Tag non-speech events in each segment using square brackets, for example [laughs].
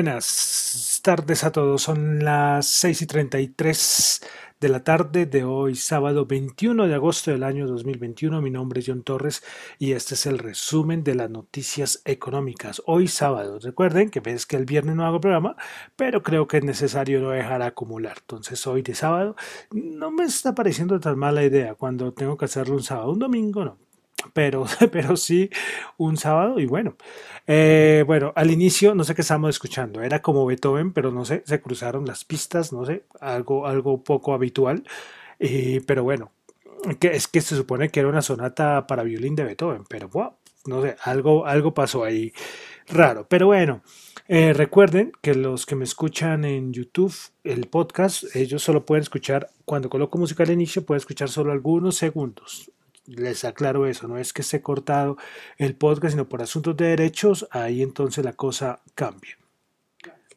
Buenas tardes a todos, son las 6 y 33 de la tarde de hoy, sábado 21 de agosto del año 2021. Mi nombre es John Torres y este es el resumen de las noticias económicas. Hoy sábado, recuerden que ves que el viernes no hago programa, pero creo que es necesario no dejar acumular. Entonces hoy de sábado no me está pareciendo tan mala idea cuando tengo que hacerlo un sábado, un domingo no, pero, [laughs] pero sí un sábado y bueno. Eh, bueno, al inicio no sé qué estábamos escuchando, era como Beethoven, pero no sé, se cruzaron las pistas, no sé, algo, algo poco habitual, eh, pero bueno, que es que se supone que era una sonata para violín de Beethoven, pero wow, no sé, algo, algo pasó ahí raro, pero bueno. Eh, recuerden que los que me escuchan en YouTube, el podcast, ellos solo pueden escuchar, cuando coloco música al inicio, pueden escuchar solo algunos segundos les aclaro eso, no es que esté cortado el podcast, sino por asuntos de derechos, ahí entonces la cosa cambia.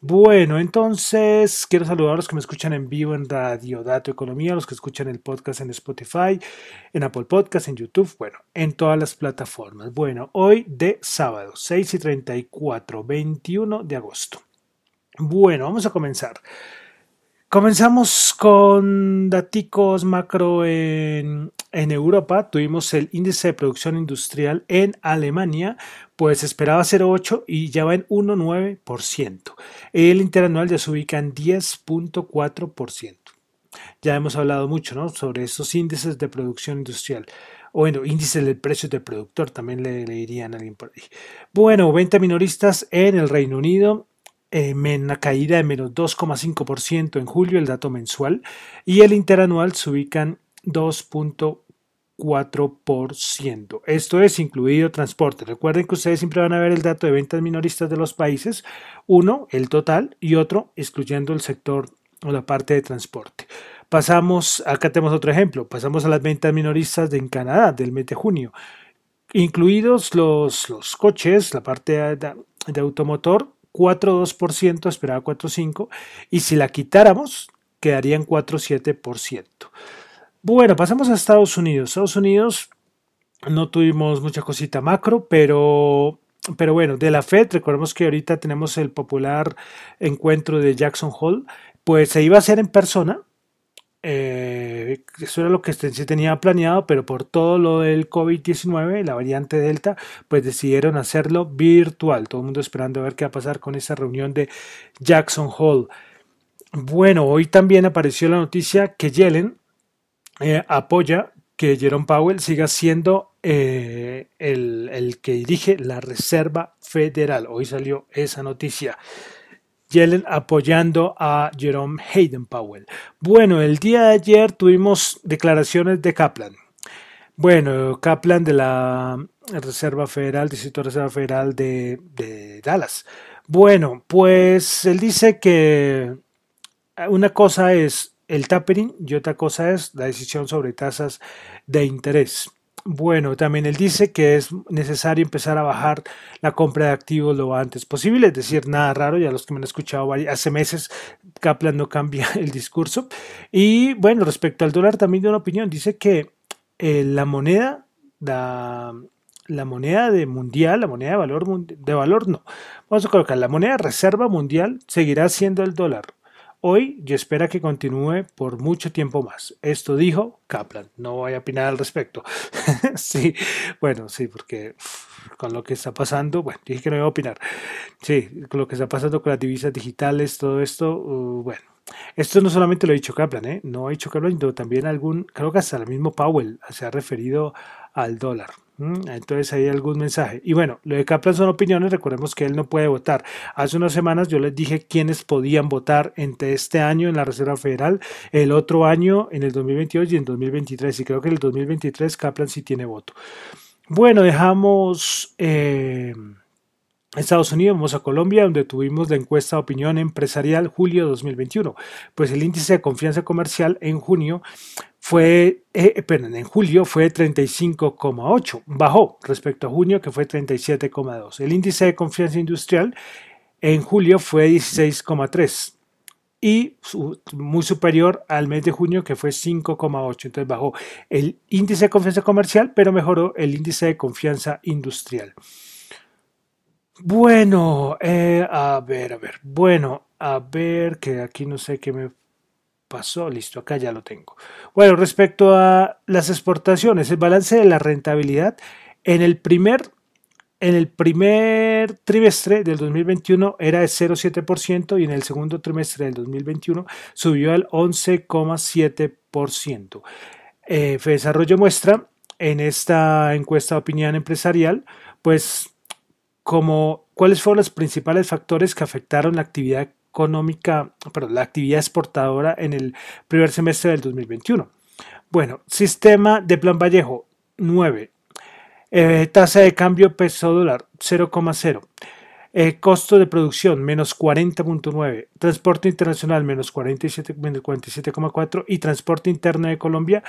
Bueno, entonces quiero saludar a los que me escuchan en vivo en Radio Dato Economía, los que escuchan el podcast en Spotify, en Apple Podcast, en YouTube, bueno, en todas las plataformas. Bueno, hoy de sábado, 6 y 34, 21 de agosto. Bueno, vamos a comenzar. Comenzamos con datos macro en, en, Europa. Tuvimos el índice de producción industrial en Alemania, pues esperaba 0,8 y ya va en 1,9%. El interanual ya se ubica en 10,4%. Ya hemos hablado mucho ¿no? sobre estos índices de producción industrial. Bueno, índices del precio del productor, también le, le dirían a alguien por ahí. Bueno, 20 minoristas en el Reino Unido eh, una caída de menos 2,5% en julio, el dato mensual, y el interanual se ubican 2.4%. Esto es incluido transporte. Recuerden que ustedes siempre van a ver el dato de ventas minoristas de los países, uno, el total, y otro, excluyendo el sector o la parte de transporte. Pasamos, acá tenemos otro ejemplo, pasamos a las ventas minoristas de en Canadá del mes de junio, incluidos los, los coches, la parte de, de automotor, 4,2%, esperaba 4,5%, y si la quitáramos, quedarían 4,7%. Bueno, pasamos a Estados Unidos. Estados Unidos no tuvimos mucha cosita macro, pero, pero bueno, de la Fed, recordemos que ahorita tenemos el popular encuentro de Jackson Hole, pues se iba a hacer en persona, eh, eso era lo que se tenía planeado, pero por todo lo del COVID-19, la variante Delta, pues decidieron hacerlo virtual. Todo el mundo esperando a ver qué va a pasar con esa reunión de Jackson Hole. Bueno, hoy también apareció la noticia que Yellen eh, apoya que Jerome Powell siga siendo eh, el, el que dirige la Reserva Federal. Hoy salió esa noticia. Yellen apoyando a Jerome Hayden Powell. Bueno, el día de ayer tuvimos declaraciones de Kaplan. Bueno, Kaplan de la Reserva Federal, Distrito de Reserva Federal de, Dallas. Bueno, pues él dice que una cosa es el tapering y otra cosa es la decisión sobre tasas de interés. Bueno, también él dice que es necesario empezar a bajar la compra de activos lo antes posible, es decir, nada raro, ya los que me han escuchado hace meses, Kaplan no cambia [laughs] el discurso. Y bueno, respecto al dólar también de una opinión, dice que eh, la moneda, la, moneda de mundial, la moneda de valor, de valor no, vamos a colocar, la moneda reserva mundial seguirá siendo el dólar hoy y espera que continúe por mucho tiempo más. Esto dijo Kaplan. No voy a opinar al respecto. [laughs] sí, bueno, sí, porque con lo que está pasando, bueno, dije que no iba a opinar. Sí, con lo que está pasando con las divisas digitales, todo esto, uh, bueno, esto no solamente lo ha dicho Kaplan, ¿eh? no ha dicho Kaplan, sino también algún, creo que hasta el mismo Powell se ha referido al dólar. Entonces hay algún mensaje. Y bueno, lo de Kaplan son opiniones, recordemos que él no puede votar. Hace unas semanas yo les dije quiénes podían votar entre este año en la Reserva Federal, el otro año en el 2022 y en 2023. Y creo que en el 2023 Kaplan sí tiene voto. Bueno, dejamos... Eh, Estados Unidos, vamos a Colombia, donde tuvimos la encuesta de opinión empresarial julio 2021. Pues el índice de confianza comercial en junio fue, eh, perdón, en julio fue 35,8, bajó respecto a junio que fue 37,2. El índice de confianza industrial en julio fue 16,3 y muy superior al mes de junio que fue 5,8. Entonces bajó el índice de confianza comercial, pero mejoró el índice de confianza industrial. Bueno, eh, a ver, a ver. Bueno, a ver, que aquí no sé qué me pasó. Listo, acá ya lo tengo. Bueno, respecto a las exportaciones, el balance de la rentabilidad en el primer, en el primer trimestre del 2021 era de 0,7% y en el segundo trimestre del 2021 subió al 11,7%. Eh, Desarrollo muestra en esta encuesta de opinión empresarial, pues como cuáles fueron los principales factores que afectaron la actividad económica, perdón, la actividad exportadora en el primer semestre del 2021. Bueno, sistema de Plan Vallejo 9, eh, tasa de cambio peso dólar 0,0. Eh, costo de producción menos 40.9, transporte internacional menos 47,4 y transporte interno de Colombia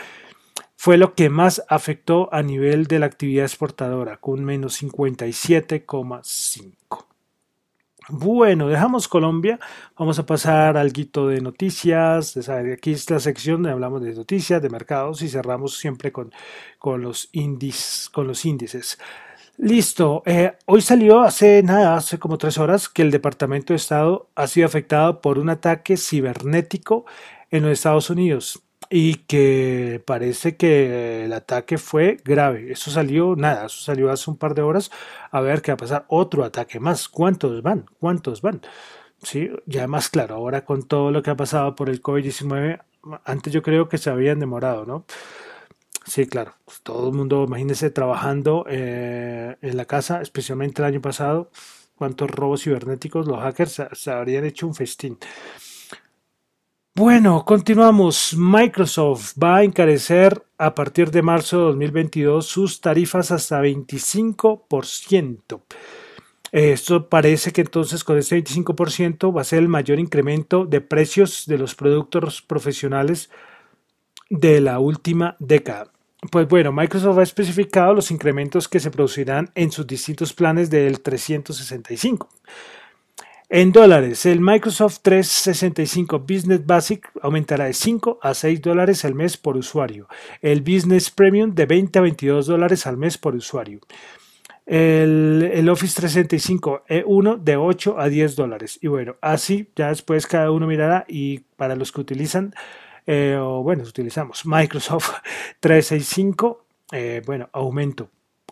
fue lo que más afectó a nivel de la actividad exportadora, con menos 57,5. Bueno, dejamos Colombia, vamos a pasar al guito de noticias, aquí es la sección donde hablamos de noticias, de mercados y cerramos siempre con, con, los, índices, con los índices. Listo, eh, hoy salió hace nada, hace como tres horas, que el Departamento de Estado ha sido afectado por un ataque cibernético en los Estados Unidos y que parece que el ataque fue grave. Eso salió, nada, eso salió hace un par de horas. A ver qué va a pasar. Otro ataque más. ¿Cuántos van? ¿Cuántos van? Sí, ya más claro, ahora con todo lo que ha pasado por el COVID-19, antes yo creo que se habían demorado, ¿no? Sí, claro, pues todo el mundo, imagínese trabajando eh, en la casa, especialmente el año pasado, cuántos robos cibernéticos los hackers se habrían hecho un festín. Bueno, continuamos. Microsoft va a encarecer a partir de marzo de 2022 sus tarifas hasta 25%. Esto parece que entonces con este 25% va a ser el mayor incremento de precios de los productos profesionales de la última década. Pues bueno, Microsoft ha especificado los incrementos que se producirán en sus distintos planes del 365. En dólares, el Microsoft 365 Business Basic aumentará de 5 a 6 dólares al mes por usuario. El Business Premium de 20 a 22 dólares al mes por usuario. El, Office 365 E1 de 8 a 10 dólares. Y bueno, así ya después cada uno mirará y para los que utilizan, eh, bueno, utilizamos Microsoft [laughs] 365, eh, bueno, aumento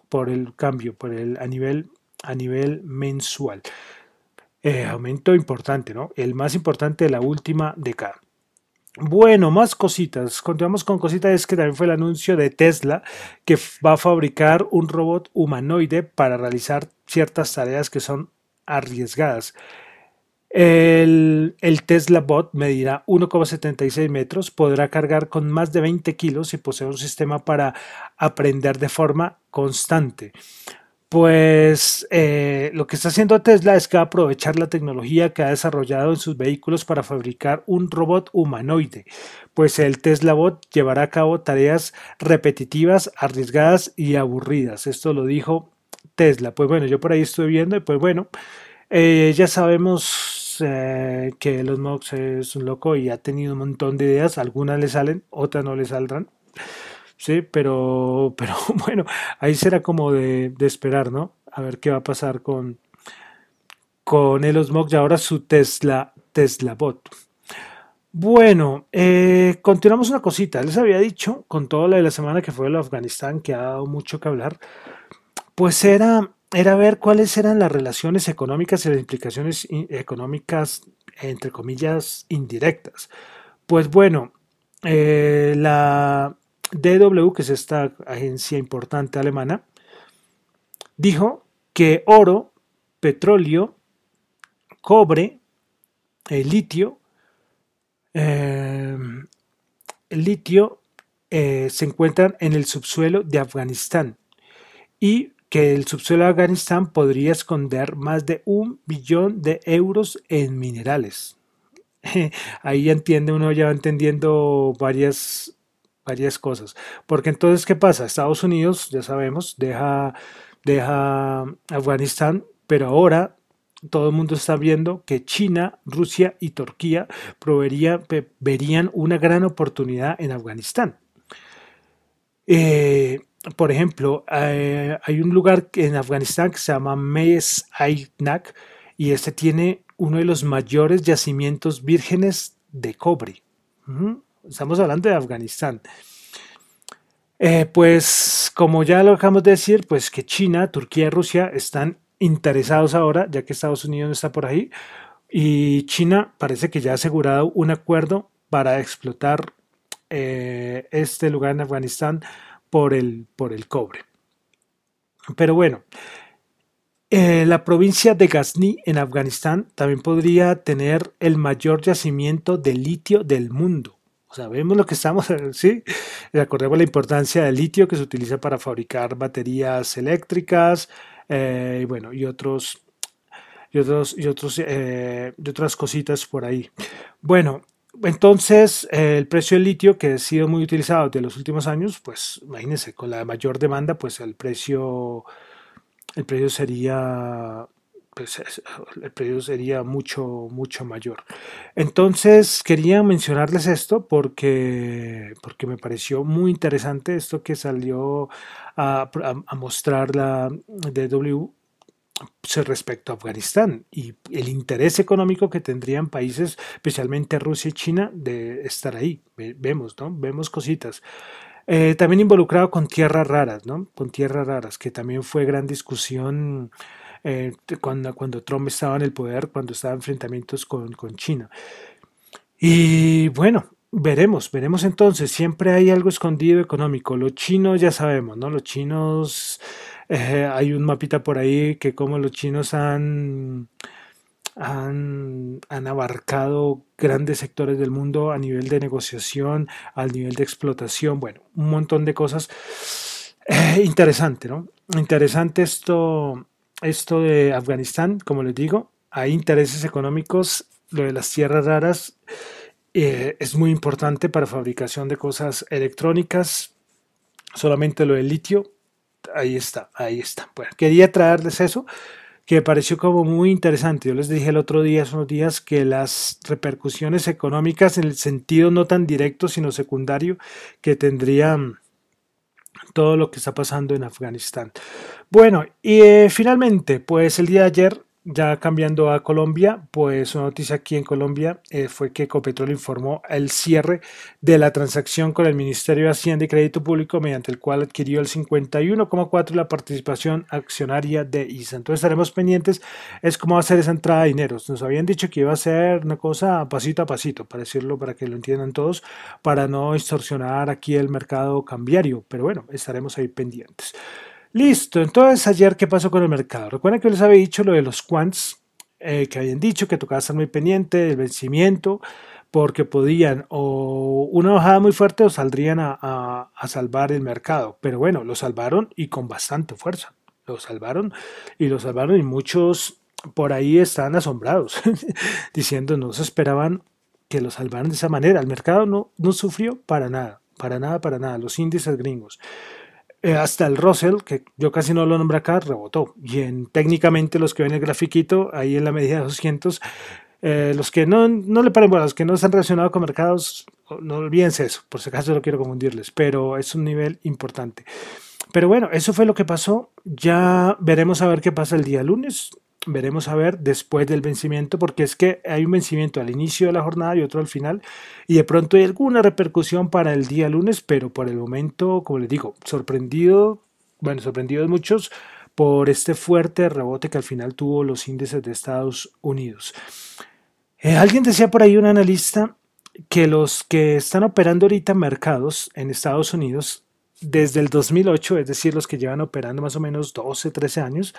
por el cambio, por el a nivel, a nivel mensual. Eh, aumento importante, ¿no? El más importante de la última década. Bueno, más cositas. Continuamos con cositas. Es que también fue el anuncio de Tesla que va a fabricar un robot humanoide para realizar ciertas tareas que son arriesgadas. El, el, Tesla Bot medirá 1,76 metros, podrá cargar con más de 20 kilos y posee un sistema para aprender de forma constante. Pues eh, lo que está haciendo Tesla es que va a aprovechar la tecnología que ha desarrollado en sus vehículos para fabricar un robot humanoide, pues el Tesla Bot llevará a cabo tareas repetitivas, arriesgadas y aburridas. Esto lo dijo Tesla. Pues bueno, yo por ahí estoy viendo y pues bueno, eh, ya sabemos eh, que Elon Musk es un loco y ha tenido un montón de ideas, algunas le salen, otras no le saldrán. Sí, pero, [laughs] pero bueno, ahí será como de, esperar, ¿no? A ver qué va a pasar con, con Elon Musk y ahora su Tesla, Tesla Bot. Bueno, eh, continuamos una cosita. Les había dicho, con todo lo de la semana que fue el Afganistán, que ha dado mucho que hablar, pues era, era ver cuáles eran las relaciones económicas y las implicaciones económicas entre comillas, indirectas. Pues bueno, eh, la DW, que es esta agencia importante alemana, dijo que oro, petróleo, cobre, el litio, el litio eh, se encuentran en el subsuelo de Afganistán y que el subsuelo de Afganistán podría esconder más de un billón de euros en minerales. [laughs] Ahí entiende, uno ya va entendiendo varias, varias cosas. Porque entonces, ¿qué pasa? Estados Unidos, ya sabemos, deja, deja Afganistán, pero ahora todo el mundo está viendo que China, Rusia y Turquía verían una gran oportunidad en Afganistán. Eh, por ejemplo, eh, hay un lugar en Afganistán que se llama Mes Aynak y este tiene uno de los mayores yacimientos vírgenes de cobre. Estamos hablando de Afganistán. Eh, pues como ya lo acabamos de decir, pues que China, Turquía y Rusia están interesados ahora, ya que Estados Unidos no está por ahí, y China parece que ya ha asegurado un acuerdo para explotar eh, este lugar en Afganistán por el, por el cobre. Pero bueno, eh, la provincia de Ghazni en Afganistán también podría tener el mayor yacimiento de litio del mundo. Sabemos lo que estamos, [laughs] ¿sí? Recordemos la importancia del litio que se utiliza para fabricar baterías eléctricas eh, y bueno, y otros, y otros, y otros, y otras cositas por ahí. Bueno, entonces, el precio del litio, que ha sido muy utilizado de los últimos años, pues imagínense, con la mayor demanda, pues el precio, el precio sería, pues, el precio sería mucho, mucho mayor. Entonces, quería mencionarles esto porque, porque me pareció muy interesante esto que salió a, mostrar la DW respecto a Afganistán y el interés económico que tendrían países, especialmente Rusia y China, de estar ahí. Vemos, ¿no? Vemos cositas. Eh, también involucrado con tierras raras, ¿no? Con tierras raras, que también fue gran discusión eh, cuando, cuando Trump estaba en el poder, cuando estaba en enfrentamientos con, con China. Y bueno, veremos, veremos entonces. Siempre hay algo escondido económico. Los chinos ya sabemos, ¿no? Los chinos eh, hay un mapita por ahí que como los chinos han, han, abarcado grandes sectores del mundo a nivel de negociación, al nivel de explotación, bueno, un montón de cosas. Eh, interesante, ¿no? Interesante esto, esto de Afganistán, como les digo, hay intereses económicos, lo de las tierras raras eh, es muy importante para fabricación de cosas electrónicas, solamente lo del litio ahí está, ahí está. Bueno, quería traerles eso, que me pareció como muy interesante. Yo les dije el otro día, hace unos días, que las repercusiones económicas en el sentido no tan directo, sino secundario, que tendría todo lo que está pasando en Afganistán. Bueno, y eh, finalmente, pues el día de ayer ya cambiando a Colombia, pues una noticia aquí en Colombia eh, fue que Ecopetrol informó el cierre de la transacción con el Ministerio de Hacienda y Crédito Público mediante el cual adquirió el 51,4 de la participación accionaria de ISA. Entonces estaremos pendientes, es cómo va a ser esa entrada de dinero. Nos habían dicho que iba a ser una cosa pasito a pasito, para decirlo, para que lo entiendan todos, para no distorsionar aquí el mercado cambiario, pero bueno, estaremos ahí pendientes. Listo, entonces ayer, ¿qué pasó con el mercado? Recuerden que les había dicho lo de los quants, eh, que habían dicho que tocaba estar muy pendiente del vencimiento, porque podían o una bajada muy fuerte o saldrían a, salvar el mercado. Pero bueno, lo salvaron y con bastante fuerza. Lo salvaron y lo salvaron y muchos por ahí están asombrados, [laughs] diciendo no se esperaban que lo salvaran de esa manera. El mercado no, no sufrió para nada, para nada, para nada. Los índices gringos. Eh, hasta el Russell, que yo casi no lo nombro acá, rebotó. Y en, técnicamente los que ven el grafiquito, ahí en la medida de 200, eh, los que no, no le paren bueno, los que no están relacionados con mercados, no olvídense eso, por si acaso no quiero confundirles, pero es un nivel importante. Pero bueno, eso fue lo que pasó. Ya veremos a ver qué pasa el día lunes veremos a ver después del vencimiento, porque es que hay un vencimiento al inicio de la jornada y otro al final, y de pronto hay alguna repercusión para el día lunes, pero por el momento, como les digo, sorprendido, bueno, sorprendidos muchos por este fuerte rebote que al final tuvo los índices de Estados Unidos. Eh, alguien decía por ahí, un analista, que los que están operando ahorita mercados en Estados Unidos desde el 2008, es decir, los que llevan operando más o menos 12, 13 años,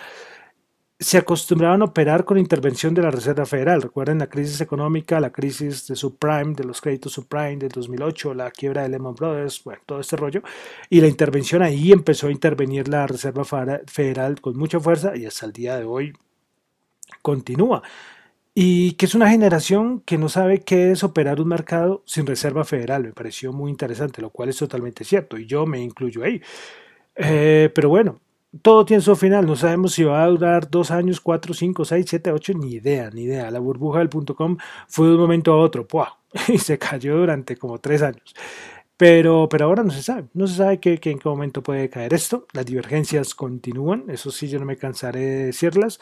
se acostumbraban a operar con intervención de la Reserva Federal. Recuerden la crisis económica, la crisis de subprime, de los créditos subprime del 2008, la quiebra de Lehman Brothers, bueno, todo este rollo. Y la intervención ahí empezó a intervenir la Reserva Federal con mucha fuerza y hasta el día de hoy continúa. Y que es una generación que no sabe qué es operar un mercado sin Reserva Federal. Me pareció muy interesante, lo cual es totalmente cierto. Y yo me incluyo ahí. Eh, pero bueno, todo tiene su final. No sabemos si va a durar dos años, cuatro, cinco, seis, siete, ocho, ni idea, ni idea. La burbuja del punto com fue de un momento a otro, ¡pua! [laughs] y se cayó durante como tres años. Pero, pero ahora no se sabe, no se sabe que, en qué momento puede caer esto. Las divergencias continúan, eso sí, yo no me cansaré de decirlas.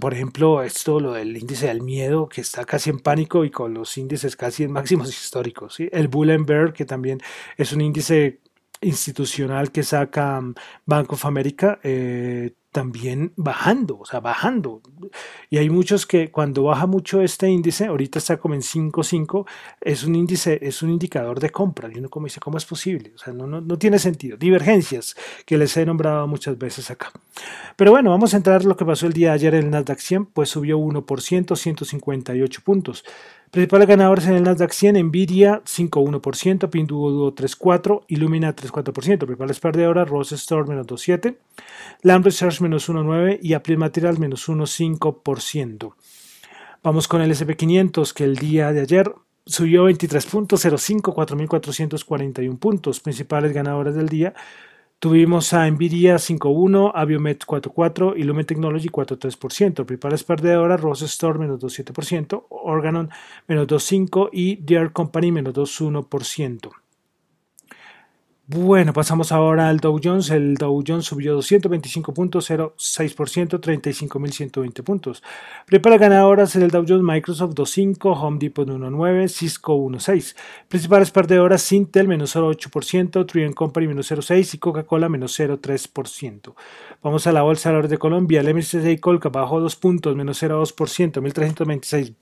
Por ejemplo, esto, lo del índice del miedo, que está casi en pánico y con los índices casi en máximos [laughs] históricos. ¿sí? El Bull Bear, que también es un índice institucional que saca mm, Bank of America eh, también bajando, o sea, bajando. Y hay muchos que cuando baja mucho este índice, ahorita está como en 5.5, es un índice, es un indicador de compra. Y uno como dice, ¿cómo es posible? O sea, no, no, no, tiene sentido. Divergencias que les he nombrado muchas veces acá. Pero bueno, vamos a entrar lo que pasó el día de ayer en el Nasdaq 100, pues subió 1%, 158 puntos. Principales ganadores en el Nasdaq 100, Nvidia 5,1%, Pinduoduo 3,4%, Illumina 3,4%. Principales perdedoras, Rose Store menos 2,7%, Lam Research menos 1,9% y Applied Materials menos 1,5%. Vamos con el SP500 que el día de ayer subió 23.05, 4.441 puntos. Principales ganadores del día Tuvimos a Nvidia 5.1, Aviomet 4.4 y Lumen Technology 4.3%. Principales perdedoras, Rose Store menos 2.7%, Organon menos 2.5% y Deere Company menos 2.1%. Bueno, pasamos ahora al Dow Jones. El Dow Jones subió 225.06%, 35.120 puntos. Prepara ganadoras en el Dow Jones, Microsoft 2.5, Home Depot 1.9, Cisco 1.6. Principales perdedoras, Intel menos 0.8%, Tree Company menos 0.6 y Coca-Cola menos 0.3%. Vamos a la Bolsa de Valores de Colombia. El MSCI Colca bajó 2 puntos, menos 0.2%, 1.326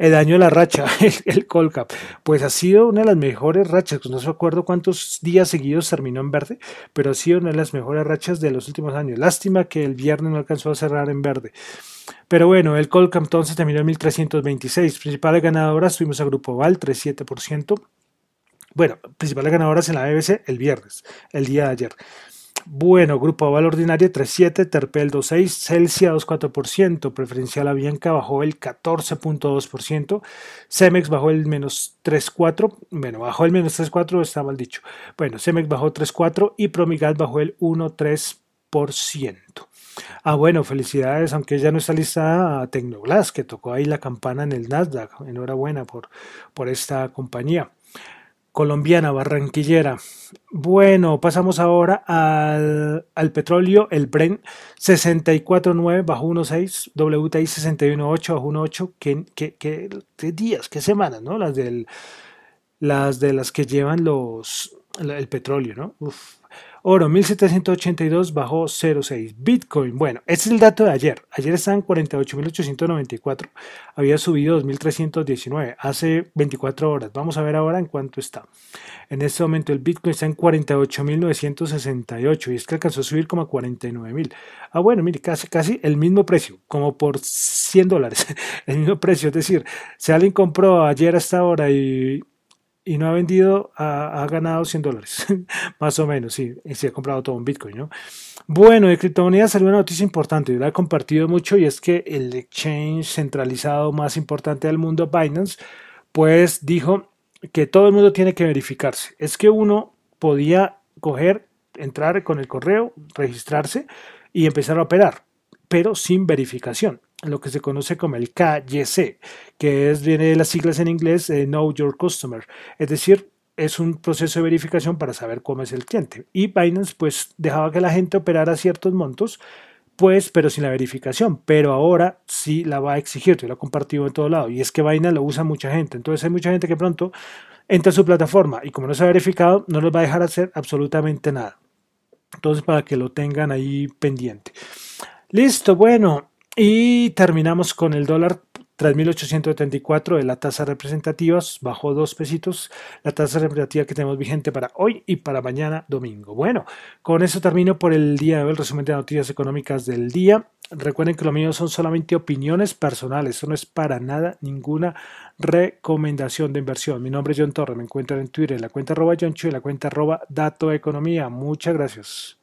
el año de la racha, [laughs] el, Colcap, pues ha sido una de las mejores rachas, no se acuerdo cuántos días seguidos terminó en verde, pero ha sido una de las mejores rachas de los últimos años. Lástima que el viernes no alcanzó a cerrar en verde. Pero bueno, el Colcap entonces terminó en 1326. Principales ganadoras tuvimos a Grupo Val, 3,7%. Bueno, principales ganadoras en la BBC el viernes, el día de ayer. Bueno, Grupo Aval Ordinaria 3.7, Terpel 2.6, Celsia 2.4%, Preferencial Avianca bajó el 14.2%, Cemex bajó el menos 3.4%, bueno, bajó el menos 3.4%, está mal dicho. Bueno, Cemex bajó 3.4% y Promigas bajó el 1.3%. Ah, bueno, felicidades, aunque ya no está lista a Tecnoglass, que tocó ahí la campana en el Nasdaq. Enhorabuena por, por esta compañía colombiana, barranquillera. Bueno, pasamos ahora al, petróleo, el Brent 64.9 bajo 1.6, WTI 61.8 bajo 1.8. ¿Qué, qué, qué, días, qué semanas, ¿no? Las, del, las de las que llevan los, el petróleo, ¿no? Uf, Oro 1782 bajó 0,6. Bitcoin, bueno, este es el dato de ayer. Ayer estaba en 48.894. Había subido 2.319 hace 24 horas. Vamos a ver ahora en cuánto está. En este momento el Bitcoin está en 48.968 y es que alcanzó a subir como a 49.000. Ah, bueno, mire, casi, casi el mismo precio, como por 100 dólares. [laughs] El mismo precio, es decir, si alguien compró ayer hasta ahora y y no ha vendido, ha, ganado 100 dólares, [laughs] más o menos, sí, y ha comprado todo un Bitcoin, ¿no? Bueno, de criptomonedas salió una noticia importante, yo la he compartido mucho y es que el exchange centralizado más importante del mundo, Binance, pues dijo que todo el mundo tiene que verificarse. Es que uno podía coger, entrar con el correo, registrarse y empezar a operar, pero sin verificación lo que se conoce como el KYC, que es, viene de las siglas en inglés eh, Know Your Customer, es decir, es un proceso de verificación para saber cómo es el cliente. Y Binance pues dejaba que la gente operara ciertos montos, pues, pero sin la verificación. Pero ahora sí la va a exigir, yo lo he compartido en todo lado. Y es que Binance lo usa mucha gente. Entonces hay mucha gente que pronto entra a su plataforma y como no se ha verificado, no les va a dejar hacer absolutamente nada. Entonces para que lo tengan ahí pendiente. Listo, bueno, y terminamos con el dólar 3.874 de la tasa representativa, bajó dos pesitos la tasa representativa que tenemos vigente para hoy y para mañana domingo. Bueno, con eso termino por el día de hoy el resumen de noticias económicas del día. Recuerden que lo mío son solamente opiniones personales, eso no es para nada ninguna recomendación de inversión. Mi nombre es John Torre, me encuentran en Twitter en la cuenta arroba John y la cuenta arroba Dato Economía. Muchas gracias.